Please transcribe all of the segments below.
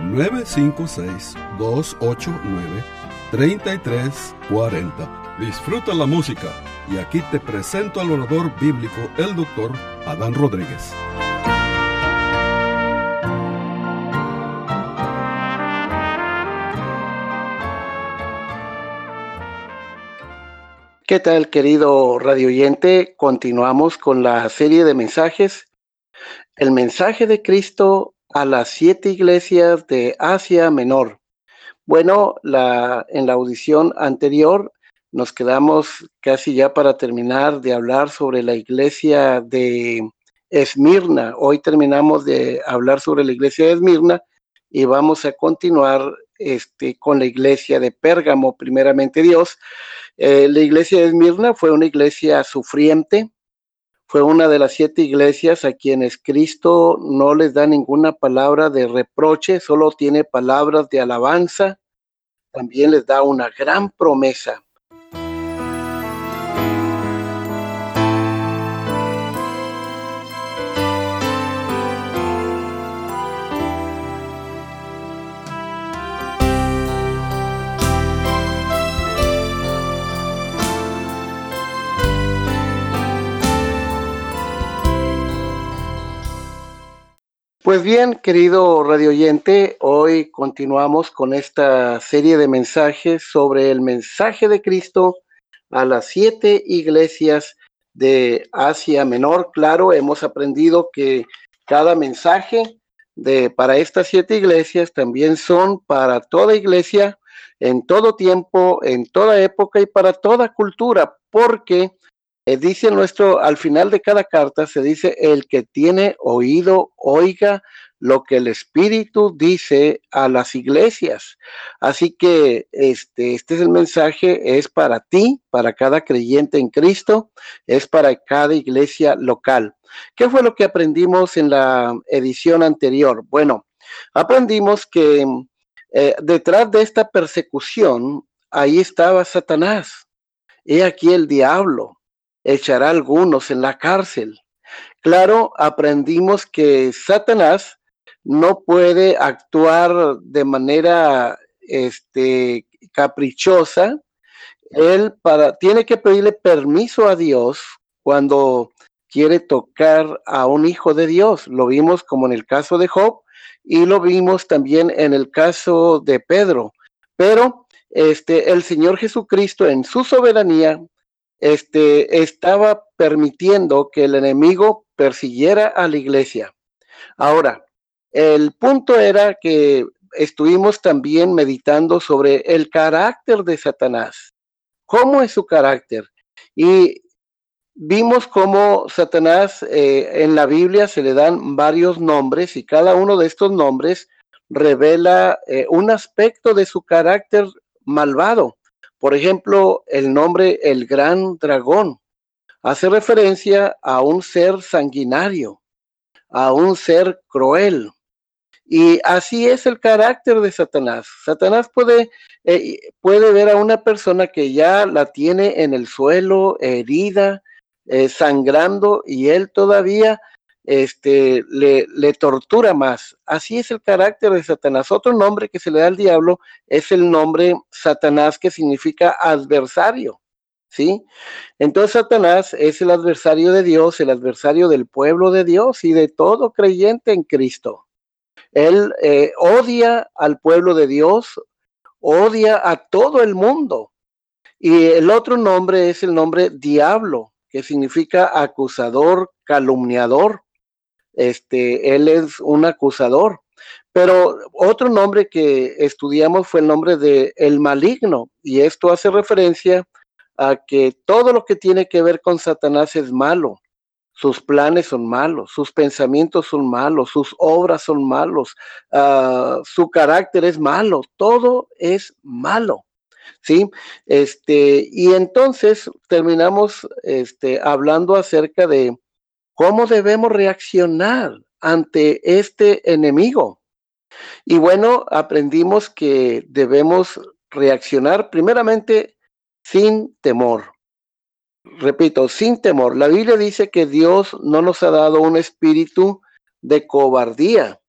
956-289-3340. Disfruta la música y aquí te presento al orador bíblico, el doctor Adán Rodríguez. ¿Qué tal, querido radio oyente? Continuamos con la serie de mensajes. El mensaje de Cristo a las siete iglesias de Asia Menor. Bueno, la, en la audición anterior nos quedamos casi ya para terminar de hablar sobre la iglesia de Esmirna. Hoy terminamos de hablar sobre la iglesia de Esmirna y vamos a continuar este, con la iglesia de Pérgamo, primeramente Dios. Eh, la iglesia de Esmirna fue una iglesia sufriente, fue una de las siete iglesias a quienes Cristo no les da ninguna palabra de reproche, solo tiene palabras de alabanza. También les da una gran promesa. Pues bien, querido radio oyente, hoy continuamos con esta serie de mensajes sobre el mensaje de Cristo a las siete iglesias de Asia Menor. Claro, hemos aprendido que cada mensaje de para estas siete iglesias también son para toda iglesia en todo tiempo, en toda época y para toda cultura, porque eh, dice nuestro, al final de cada carta se dice, el que tiene oído, oiga lo que el Espíritu dice a las iglesias. Así que este, este es el mensaje, es para ti, para cada creyente en Cristo, es para cada iglesia local. ¿Qué fue lo que aprendimos en la edición anterior? Bueno, aprendimos que eh, detrás de esta persecución, ahí estaba Satanás. He aquí el diablo echará algunos en la cárcel. Claro, aprendimos que Satanás no puede actuar de manera este, caprichosa. Él para, tiene que pedirle permiso a Dios cuando quiere tocar a un hijo de Dios. Lo vimos como en el caso de Job y lo vimos también en el caso de Pedro. Pero este, el Señor Jesucristo en su soberanía este, estaba permitiendo que el enemigo persiguiera a la iglesia. Ahora, el punto era que estuvimos también meditando sobre el carácter de Satanás. ¿Cómo es su carácter? Y vimos cómo Satanás eh, en la Biblia se le dan varios nombres y cada uno de estos nombres revela eh, un aspecto de su carácter malvado. Por ejemplo, el nombre el gran dragón hace referencia a un ser sanguinario, a un ser cruel. Y así es el carácter de Satanás. Satanás puede, eh, puede ver a una persona que ya la tiene en el suelo, herida, eh, sangrando, y él todavía este, le, le, tortura más. Así es el carácter de Satanás. Otro nombre que se le da al diablo es el nombre Satanás, que significa adversario. ¿Sí? Entonces Satanás es el adversario de Dios, el adversario del pueblo de Dios y de todo creyente en Cristo. Él eh, odia al pueblo de Dios, odia a todo el mundo. Y el otro nombre es el nombre diablo, que significa acusador, calumniador este, él es un acusador. Pero otro nombre que estudiamos fue el nombre de el maligno, y esto hace referencia a que todo lo que tiene que ver con Satanás es malo. sus planes son malos, sus pensamientos son malos, sus obras son malos, uh, su carácter es malo, todo es malo. ¿Sí? Este, y entonces terminamos este, hablando acerca de cómo debemos reaccionar ante este enemigo. Y bueno, aprendimos que debemos reaccionar primeramente sin temor. Repito, sin temor. La Biblia dice que Dios no nos ha dado un espíritu de cobardía,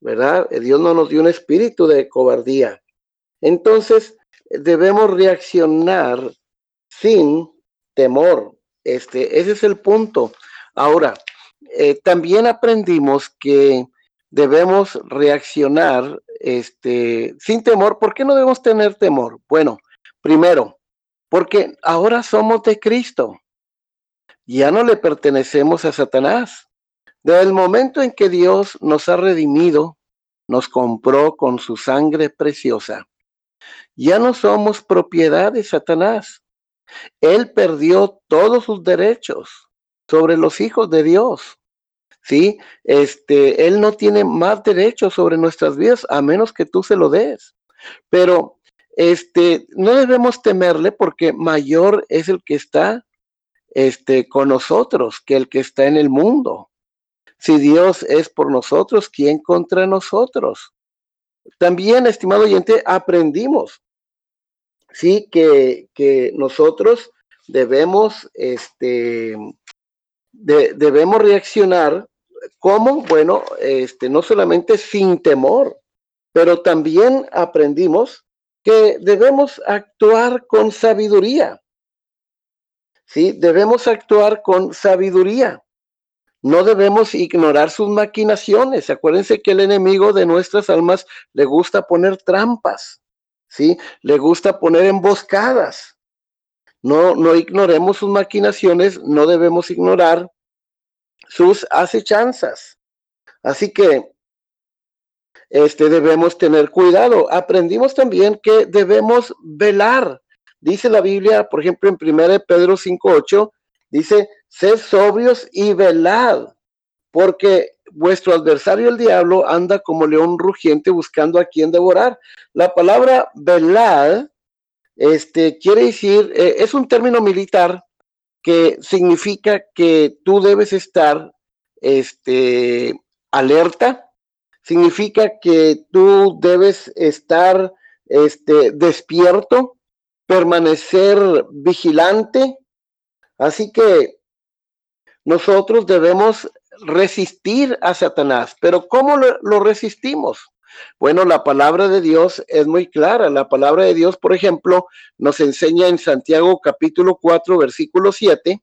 ¿verdad? Dios no nos dio un espíritu de cobardía. Entonces, debemos reaccionar sin temor. Este, ese es el punto. Ahora, eh, también aprendimos que debemos reaccionar este, sin temor. ¿Por qué no debemos tener temor? Bueno, primero, porque ahora somos de Cristo. Ya no le pertenecemos a Satanás. Desde el momento en que Dios nos ha redimido, nos compró con su sangre preciosa. Ya no somos propiedad de Satanás. Él perdió todos sus derechos sobre los hijos de Dios. ¿sí? Este, él no tiene más derecho sobre nuestras vidas a menos que tú se lo des. Pero este, no debemos temerle porque mayor es el que está este, con nosotros que el que está en el mundo. Si Dios es por nosotros, ¿quién contra nosotros? También, estimado oyente, aprendimos, sí, que, que nosotros debemos, este, debemos reaccionar como, bueno, este, no solamente sin temor, pero también aprendimos que debemos actuar con sabiduría. Sí, debemos actuar con sabiduría. No debemos ignorar sus maquinaciones. Acuérdense que el enemigo de nuestras almas le gusta poner trampas, ¿sí? Le gusta poner emboscadas. No, no ignoremos sus maquinaciones, no debemos ignorar sus acechanzas. Así que este, debemos tener cuidado. Aprendimos también que debemos velar. Dice la Biblia, por ejemplo, en 1 Pedro 5.8, dice, sed sobrios y velad, porque vuestro adversario el diablo anda como león rugiente buscando a quien devorar. La palabra velad este, quiere decir, eh, es un término militar que significa que tú debes estar este, alerta, significa que tú debes estar este, despierto, permanecer vigilante. Así que nosotros debemos resistir a Satanás. Pero ¿cómo lo, lo resistimos? Bueno, la palabra de Dios es muy clara. La palabra de Dios, por ejemplo, nos enseña en Santiago capítulo 4, versículo 7.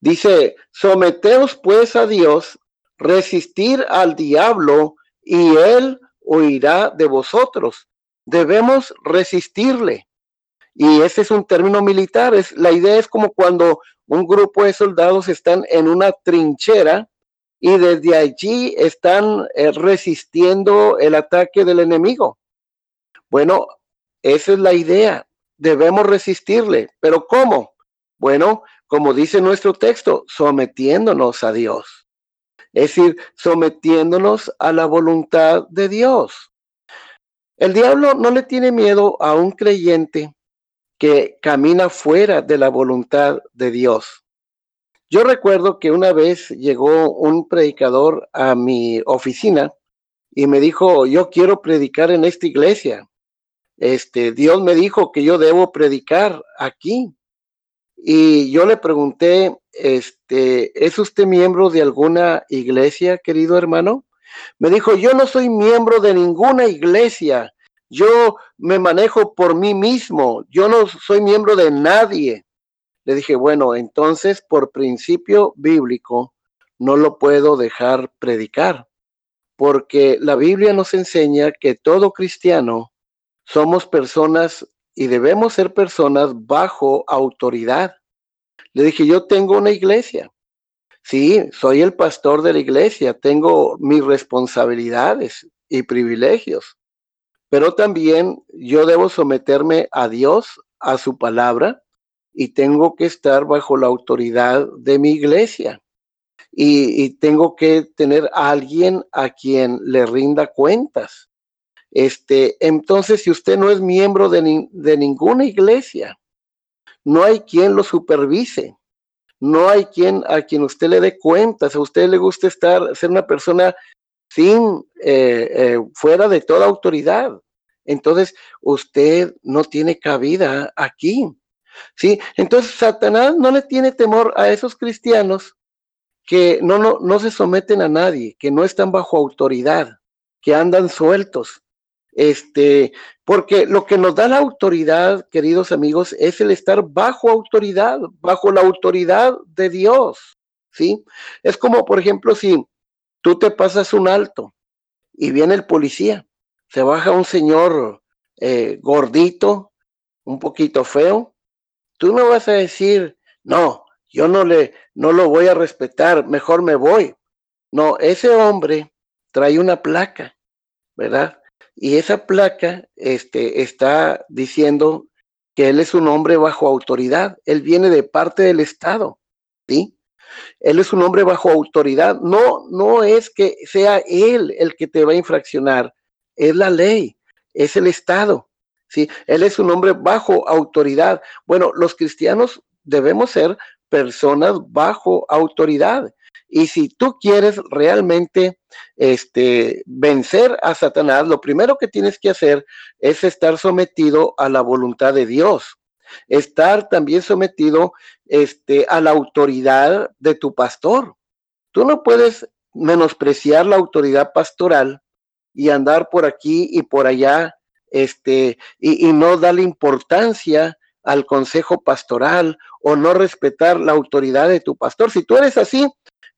Dice, someteos pues a Dios, resistir al diablo y él huirá de vosotros. Debemos resistirle. Y ese es un término militar. Es, la idea es como cuando un grupo de soldados están en una trinchera y desde allí están eh, resistiendo el ataque del enemigo. Bueno, esa es la idea. Debemos resistirle. ¿Pero cómo? Bueno, como dice nuestro texto, sometiéndonos a Dios. Es decir, sometiéndonos a la voluntad de Dios. El diablo no le tiene miedo a un creyente que camina fuera de la voluntad de Dios. Yo recuerdo que una vez llegó un predicador a mi oficina y me dijo, yo quiero predicar en esta iglesia. Este, Dios me dijo que yo debo predicar aquí. Y yo le pregunté, este, ¿es usted miembro de alguna iglesia, querido hermano? Me dijo, yo no soy miembro de ninguna iglesia. Yo me manejo por mí mismo. Yo no soy miembro de nadie. Le dije, bueno, entonces por principio bíblico no lo puedo dejar predicar, porque la Biblia nos enseña que todo cristiano somos personas y debemos ser personas bajo autoridad. Le dije, yo tengo una iglesia. Sí, soy el pastor de la iglesia, tengo mis responsabilidades y privilegios, pero también yo debo someterme a Dios, a su palabra, y tengo que estar bajo la autoridad de mi iglesia. y, tengo que tener a alguien a quien le rinda cuentas. Este, entonces, si usted no es miembro de, de ninguna iglesia, no hay quien lo supervise, no hay quien a quien usted le dé cuentas, a usted le gusta estar, ser una persona sin, eh, eh, fuera de toda autoridad. Entonces, usted no tiene cabida aquí. ¿Sí? Entonces, Satanás no le tiene temor a esos cristianos que no, no, no se someten a nadie, que no están bajo autoridad, que andan sueltos. Este, porque lo que nos da la autoridad, queridos amigos, es el estar bajo autoridad, bajo la autoridad de Dios. ¿Sí? Es como, por ejemplo, si tú te pasas un alto y viene el policía, se baja un señor eh, gordito, un poquito feo, tú no vas a decir, no, yo no le, no lo voy a respetar, mejor me voy. No, ese hombre trae una placa, ¿verdad? Y esa placa este, está diciendo que él es un hombre bajo autoridad, él viene de parte del Estado, ¿sí? Él es un hombre bajo autoridad, no, no es que sea él el que te va a infraccionar, es la ley, es el Estado, ¿sí? Él es un hombre bajo autoridad. Bueno, los cristianos debemos ser personas bajo autoridad. Y si tú quieres realmente este, vencer a Satanás, lo primero que tienes que hacer es estar sometido a la voluntad de Dios. Estar también sometido este, a la autoridad de tu pastor. Tú no puedes menospreciar la autoridad pastoral y andar por aquí y por allá, este, y, y no darle importancia al consejo pastoral o no respetar la autoridad de tu pastor. Si tú eres así,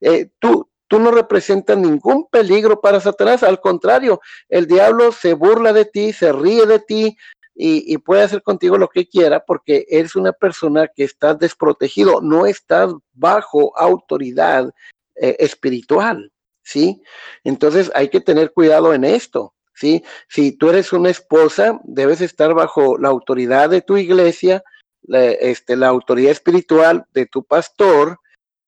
eh, tú, tú no representas ningún peligro para Satanás, al contrario, el diablo se burla de ti, se ríe de ti y, puede hacer contigo lo que quiera porque eres una persona que está desprotegido, no estás bajo autoridad eh, espiritual, ¿sí? Entonces hay que tener cuidado en esto. ¿Sí? Si tú eres una esposa, debes estar bajo la autoridad de tu iglesia, la, este, la autoridad espiritual de tu pastor,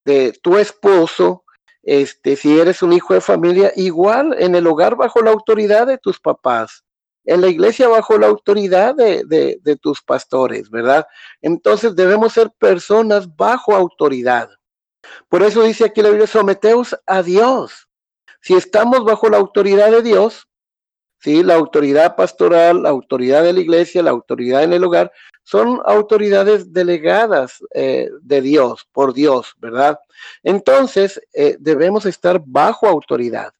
de tu esposo, este, si eres un hijo de familia, igual en el hogar bajo la autoridad de tus papás, en la iglesia bajo la autoridad de, de, de tus pastores, ¿verdad? Entonces debemos ser personas bajo autoridad. Por eso dice aquí la Biblia, someteos a Dios. Si estamos bajo la autoridad de Dios, ¿sí? La autoridad pastoral, la autoridad de la iglesia, la autoridad en el hogar, son autoridades delegadas eh, de Dios, por Dios, ¿verdad? Entonces, eh, debemos estar bajo autoridad.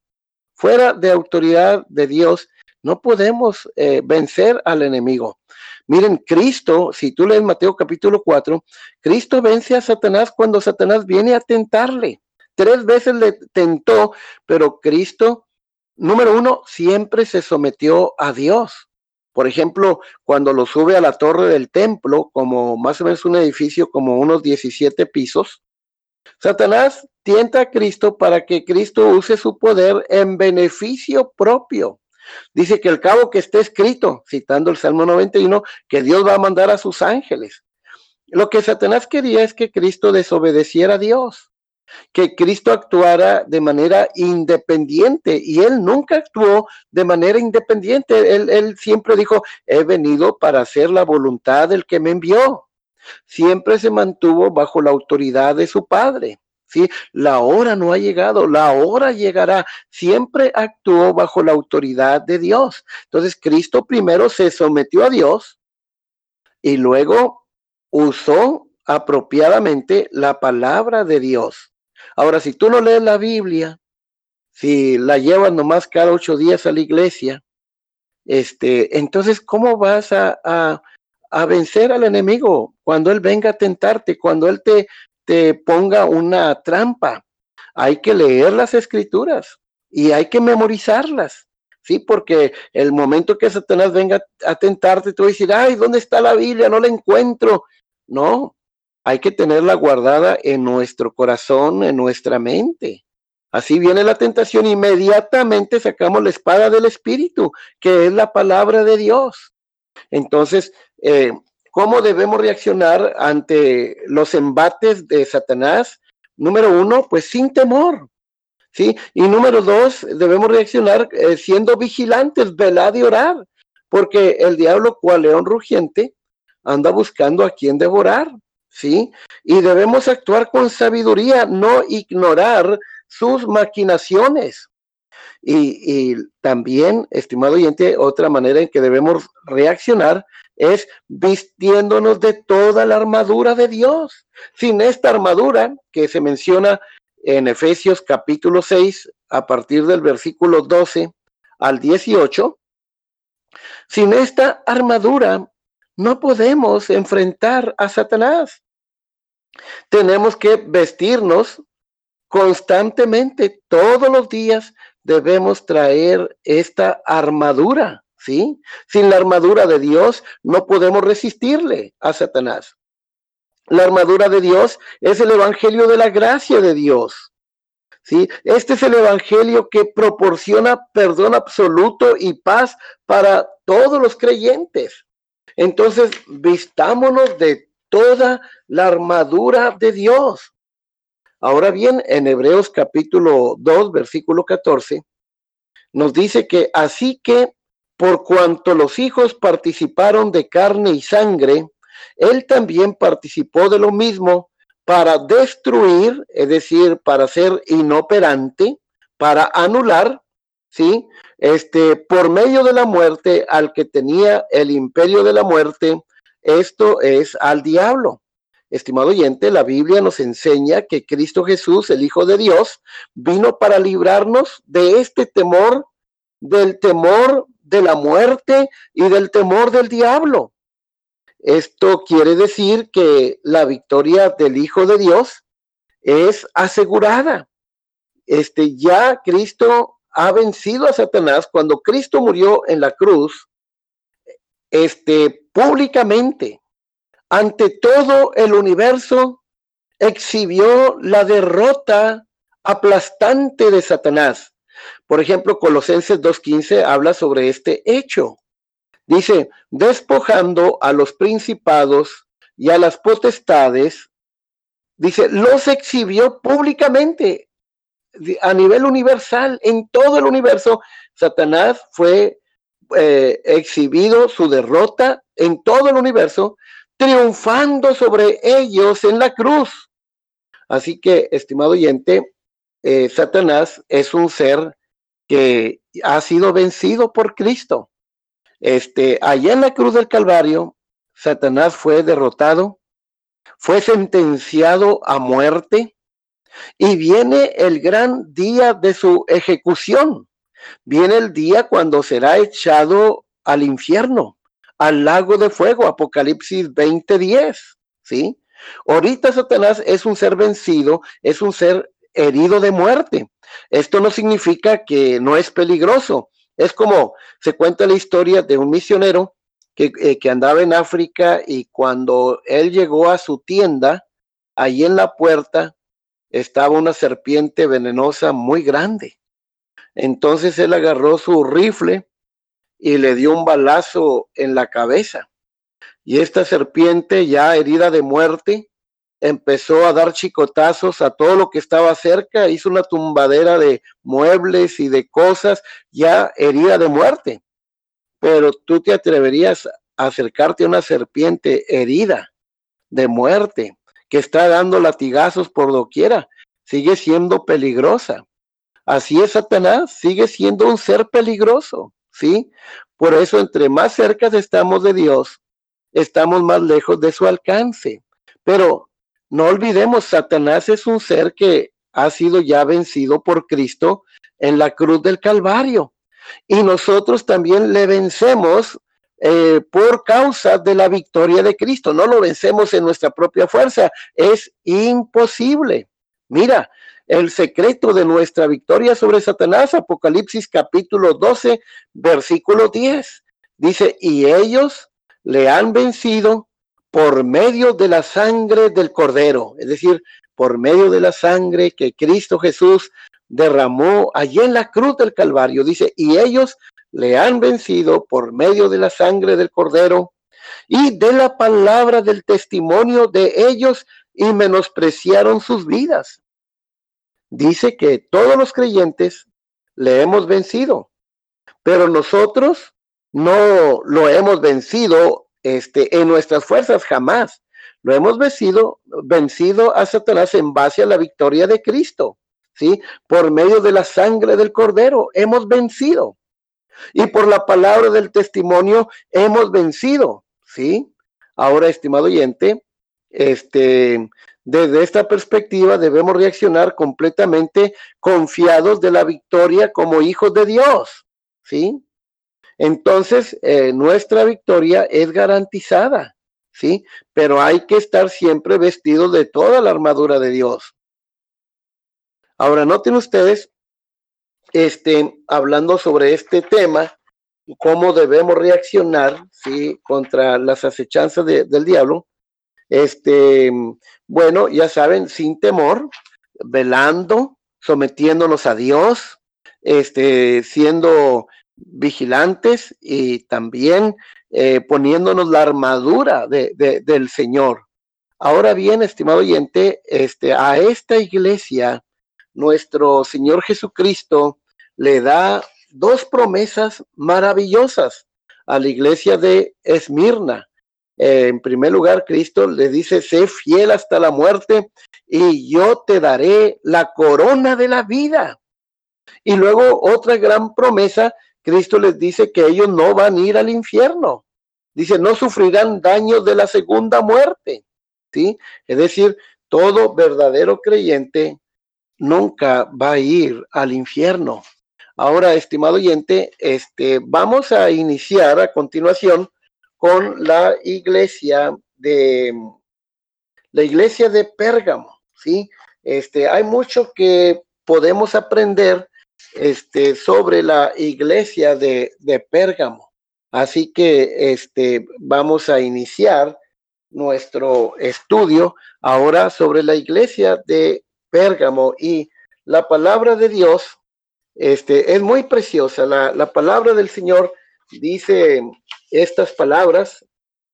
Fuera de autoridad de Dios, no podemos eh, vencer al enemigo. Miren, Cristo, si tú lees Mateo capítulo 4, Cristo vence a Satanás cuando Satanás viene a tentarle. Tres veces le tentó, pero Cristo número uno, siempre se sometió a Dios. Por ejemplo, cuando lo sube a la torre del templo, como más o menos un edificio como unos 17 pisos, Satanás tienta a Cristo para que Cristo use su poder en beneficio propio. Dice que el cabo que esté escrito, citando el Salmo 91, que Dios va a mandar a sus ángeles. Lo que Satanás quería es que Cristo desobedeciera a Dios que Cristo actuara de manera independiente y él nunca actuó de manera independiente. Él, siempre dijo, he venido para hacer la voluntad del que me envió. Siempre se mantuvo bajo la autoridad de su padre. ¿sí? La hora no ha llegado, la hora llegará. Siempre actuó bajo la autoridad de Dios. Entonces Cristo primero se sometió a Dios y luego usó apropiadamente la palabra de Dios. Ahora, si tú no lees la Biblia, si la llevas nomás cada ocho días a la iglesia, este, entonces, ¿cómo vas a, a, vencer al enemigo cuando él venga a tentarte, cuando él te, te ponga una trampa? Hay que leer las escrituras y hay que memorizarlas. Sí, porque el momento que Satanás venga a tentarte, tú vas a decir, ay, ¿dónde está la Biblia? No la encuentro. No, hay que tenerla guardada en nuestro corazón, en nuestra mente. Así viene la tentación, inmediatamente sacamos la espada del Espíritu, que es la palabra de Dios. Entonces, eh, ¿cómo debemos reaccionar ante los embates de Satanás? número uno, pues sin temor. ¿Sí? Y número dos, debemos reaccionar eh, siendo vigilantes, velad y orar, porque el diablo, cual león rugiente, anda buscando a quien devorar. ¿Sí? Y debemos actuar con sabiduría, no ignorar sus maquinaciones. Y, también, estimado oyente, otra manera en que debemos reaccionar es vistiéndonos de toda la armadura de Dios. Sin esta armadura que se menciona en Efesios capítulo 6, a partir del versículo 12 al 18, sin esta armadura no podemos enfrentar a Satanás. Tenemos que vestirnos constantemente, todos los días, debemos traer esta armadura, ¿sí? Sin la armadura de Dios no podemos resistirle a Satanás. La armadura de Dios es el evangelio de la gracia de Dios. ¿Sí? Este es el evangelio que proporciona perdón absoluto y paz para todos los creyentes. Entonces, vistámonos de toda la armadura de Dios. Ahora bien, en Hebreos capítulo 2, versículo 14, nos dice que así que por cuanto los hijos participaron de carne y sangre, él también participó de lo mismo para destruir, es decir, para ser inoperante, para anular, ¿sí? Este, por medio de la muerte al que tenía el imperio de la muerte, esto es al diablo. Estimado oyente, la Biblia nos enseña que Cristo Jesús, el Hijo de Dios, vino para librarnos de este temor, del temor de la muerte y del temor del diablo. Esto quiere decir que la victoria del Hijo de Dios es asegurada. Este ya Cristo ha vencido a Satanás cuando Cristo murió en la cruz, este públicamente ante todo el universo, exhibió la derrota aplastante de Satanás. Por ejemplo, Colosenses 2.15 habla sobre este hecho. Dice, despojando a los principados y a las potestades, dice, los exhibió públicamente a nivel universal, en todo el universo. Satanás fue eh, exhibido su derrota en todo el universo triunfando sobre ellos en la cruz. Así que, estimado oyente, eh, Satanás es un ser que ha sido vencido por Cristo. Este, allá en la cruz del Calvario, Satanás fue derrotado, fue sentenciado a muerte y viene el gran día de su ejecución. Viene el día cuando será echado al infierno al lago de fuego, Apocalipsis 20:10, ¿sí? Ahorita Satanás es un ser vencido, es un ser herido de muerte. Esto no significa que no es peligroso. Es como se cuenta la historia de un misionero que, eh, andaba en África y cuando él llegó a su tienda, ahí en la puerta estaba una serpiente venenosa muy grande. Entonces él agarró su rifle y le dio un balazo en la cabeza. Y esta serpiente, ya herida de muerte, empezó a dar chicotazos a todo lo que estaba cerca, hizo una tumbadera de muebles y de cosas, ya herida de muerte. Pero tú te atreverías a acercarte a una serpiente herida de muerte, que está dando latigazos por doquiera, sigue siendo peligrosa. Así es Satanás, sigue siendo un ser peligroso. ¿sí? Por eso, entre más cerca estamos de Dios, estamos más lejos de su alcance. Pero no olvidemos, Satanás es un ser que ha sido ya vencido por Cristo en la cruz del Calvario. Y nosotros también le vencemos eh, por causa de la victoria de Cristo. No lo vencemos en nuestra propia fuerza. Es imposible. Mira, el secreto de nuestra victoria sobre Satanás, Apocalipsis capítulo 12, versículo 10. Dice, y ellos le han vencido por medio de la sangre del cordero, es decir, por medio de la sangre que Cristo Jesús derramó allí en la cruz del Calvario. Dice, y ellos le han vencido por medio de la sangre del cordero y de la palabra del testimonio de ellos y menospreciaron sus vidas. Dice que todos los creyentes le hemos vencido, pero nosotros no lo hemos vencido este, en nuestras fuerzas jamás. Lo hemos vencido, vencido a Satanás en base a la victoria de Cristo, ¿sí? Por medio de la sangre del Cordero, hemos vencido. Y por la palabra del testimonio, hemos vencido, ¿sí? Ahora, estimado oyente, este, desde esta perspectiva debemos reaccionar completamente confiados de la victoria como hijos de Dios, ¿sí? Entonces, eh, nuestra victoria es garantizada, ¿sí? Pero hay que estar siempre vestidos de toda la armadura de Dios. Ahora, noten ustedes, este, hablando sobre este tema, cómo debemos reaccionar, ¿sí? Contra las acechanzas del diablo. Este, bueno, ya saben, sin temor, velando, sometiéndonos a Dios, este, siendo vigilantes y también eh, poniéndonos la armadura de, del Señor. Ahora bien, estimado oyente, este, a esta iglesia, nuestro Señor Jesucristo le da dos promesas maravillosas a la iglesia de Esmirna. Eh, en primer lugar, Cristo le dice, sé fiel hasta la muerte y yo te daré la corona de la vida. Y luego otra gran promesa Cristo les dice que ellos no van a ir al infierno. Dice, no sufrirán daños de la segunda muerte. ¿Sí? Es decir, todo verdadero creyente nunca va a ir al infierno. Ahora, estimado oyente, este, vamos a iniciar a continuación con la iglesia de la iglesia de Pérgamo, ¿sí? Este, hay mucho que podemos aprender este, sobre la iglesia de, de Pérgamo. Así que este, vamos a iniciar nuestro estudio ahora sobre la iglesia de Pérgamo y la palabra de Dios este, es muy preciosa. La, la palabra del Señor dice estas palabras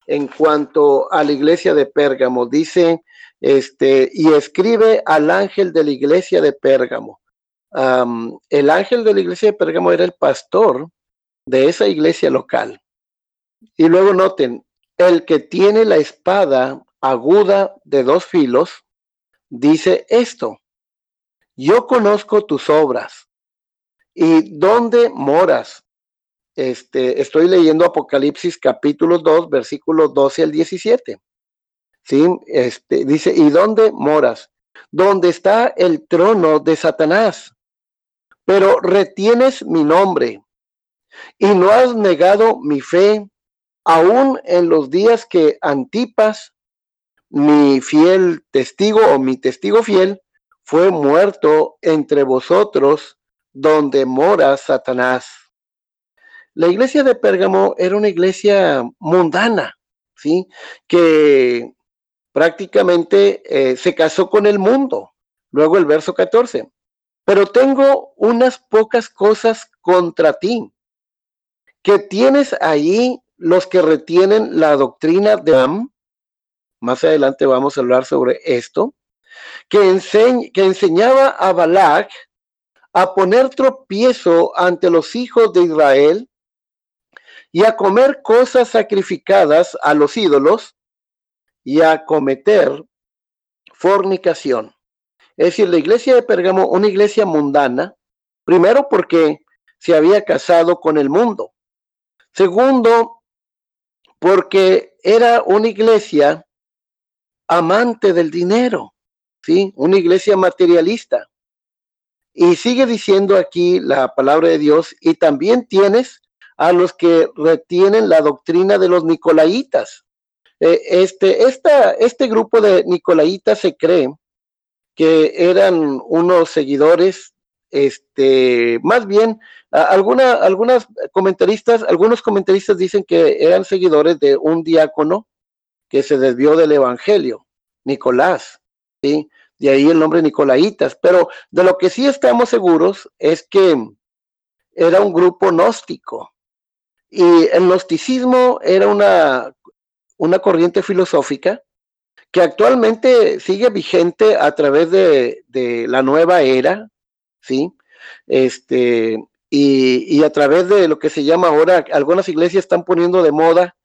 en cuanto a la iglesia de Pérgamo. Dice, este, y escribe al ángel de la iglesia de Pérgamo el ángel de la iglesia de Pérgamo era el pastor de esa iglesia local. Y luego noten, el que tiene la espada aguda de dos filos, dice esto, yo conozco tus obras y dónde moras. Este, estoy leyendo Apocalipsis capítulo 2, versículos 12 al 17. ¿Sí? Este, dice, ¿y dónde moras? Donde está el trono de Satanás pero retienes mi nombre y no has negado mi fe, aún en los días que Antipas, mi fiel testigo o mi testigo fiel, fue muerto entre vosotros donde mora Satanás. La iglesia de Pérgamo era una iglesia mundana, ¿sí? Que prácticamente eh, se casó con el mundo. Luego el verso 14 pero tengo unas pocas cosas contra ti, que tienes ahí los que retienen la doctrina de Am, más adelante vamos a hablar sobre esto, que, que enseñaba a Balak a poner tropiezo ante los hijos de Israel y a comer cosas sacrificadas a los ídolos y a cometer fornicación. Es decir, la iglesia de Pergamo, una iglesia mundana, primero porque se había casado con el mundo. Segundo, porque era una iglesia amante del dinero, ¿sí? Una iglesia materialista. Y sigue diciendo aquí la palabra de Dios, y también tienes a los que retienen la doctrina de los nicolaitas. Eh, este, esta, este grupo de nicolaitas se cree que eran unos seguidores, este, más bien, alguna, algunas comentaristas, algunos comentaristas dicen que eran seguidores de un diácono que se desvió del evangelio, Nicolás, ¿sí? De ahí el nombre Nicolaitas, pero de lo que sí estamos seguros es que era un grupo gnóstico. Y el gnosticismo era una, una corriente filosófica que actualmente sigue vigente a través de, la nueva era, ¿sí? Este, y, a través de lo que se llama ahora, algunas iglesias están poniendo de moda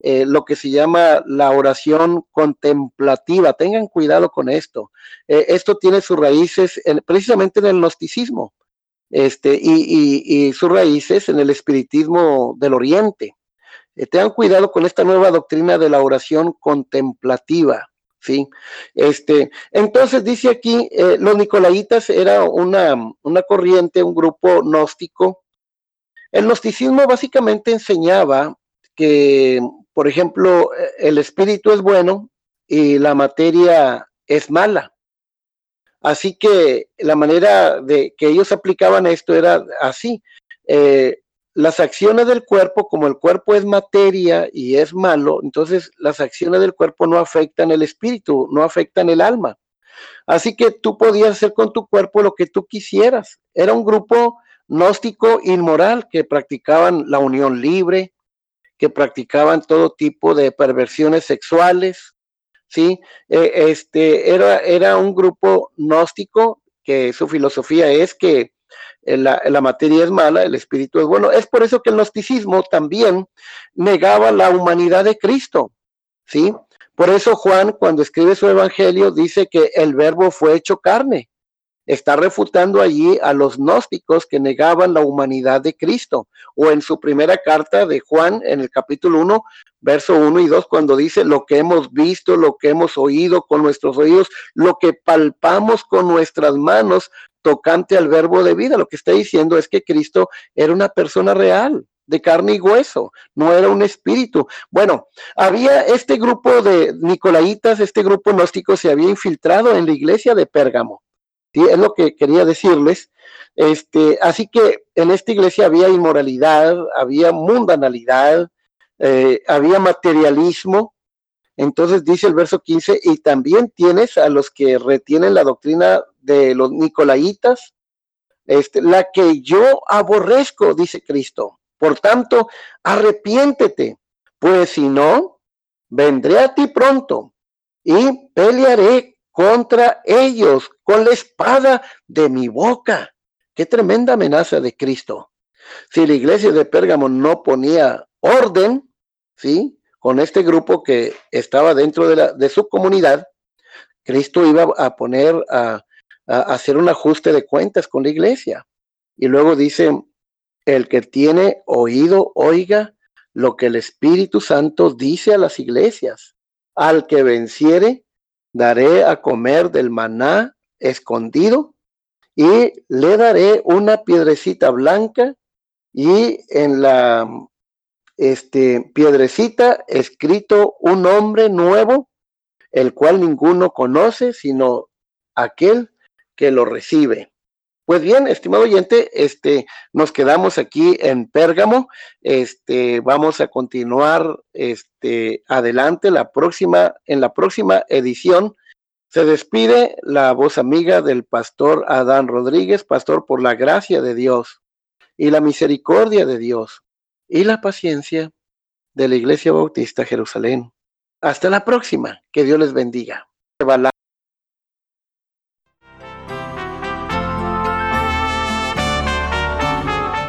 eh, lo que se llama la oración contemplativa. Tengan cuidado con esto. Eh, esto tiene sus raíces precisamente en el gnosticismo este, y, sus raíces en el espiritismo del Oriente. Eh, tengan cuidado con esta nueva doctrina de la oración contemplativa. ¿sí? Este, entonces dice aquí, eh, los nicolaitas era una, una corriente, un grupo gnóstico. El gnosticismo básicamente enseñaba que, por ejemplo, eh, el espíritu es bueno y la materia es mala. Así que la manera de que ellos aplicaban esto era así. Eh, las acciones del cuerpo, como el cuerpo es materia y es malo, entonces las acciones del cuerpo no afectan el espíritu, no afectan el alma. Así que tú podías hacer con tu cuerpo lo que tú quisieras. Era un grupo gnóstico inmoral que practicaban la unión libre, que practicaban todo tipo de perversiones sexuales, ¿sí? E, este, era, era un grupo gnóstico que su filosofía es que la, materia es mala, el espíritu es bueno. Es por eso que el gnosticismo también negaba la humanidad de Cristo, ¿sí? Por eso Juan, cuando escribe su evangelio, dice que el verbo fue hecho carne. Está refutando allí a los gnósticos que negaban la humanidad de Cristo. O en su primera carta de Juan, en el capítulo 1, verso 1 y 2, cuando dice lo que hemos visto, lo que hemos oído con nuestros oídos, lo que palpamos con nuestras manos, tocante al verbo de vida. Lo que está diciendo es que Cristo era una persona real, de carne y hueso, no era un espíritu. Bueno, había este grupo de Nicolaitas, este grupo gnóstico se había infiltrado en la iglesia de Pérgamo. Es lo que quería decirles. Este, así que en esta iglesia había inmoralidad, había mundanalidad, eh, había materialismo, entonces dice el verso 15, y también tienes a los que retienen la doctrina de los nicolaitas, este, la que yo aborrezco, dice Cristo. Por tanto, arrepiéntete, pues si no, vendré a ti pronto y pelearé contra ellos con la espada de mi boca. Qué tremenda amenaza de Cristo. Si la iglesia de Pérgamo no ponía orden, ¿sí? con este grupo que estaba dentro de, la, de su comunidad, Cristo iba a poner a, hacer un ajuste de cuentas con la iglesia. Y luego dice, el que tiene oído, oiga lo que el Espíritu Santo dice a las iglesias. Al que venciere, daré a comer del maná escondido y le daré una piedrecita blanca y en la este, piedrecita, escrito un nombre nuevo, el cual ninguno conoce, sino aquel que lo recibe. Pues bien, estimado oyente, este, nos quedamos aquí en Pérgamo. Este, vamos a continuar este, adelante la próxima, en la próxima edición. Se despide la voz amiga del pastor Adán Rodríguez, pastor por la gracia de Dios y la misericordia de Dios y la paciencia de la Iglesia Bautista Jerusalén. Hasta la próxima. Que Dios les bendiga.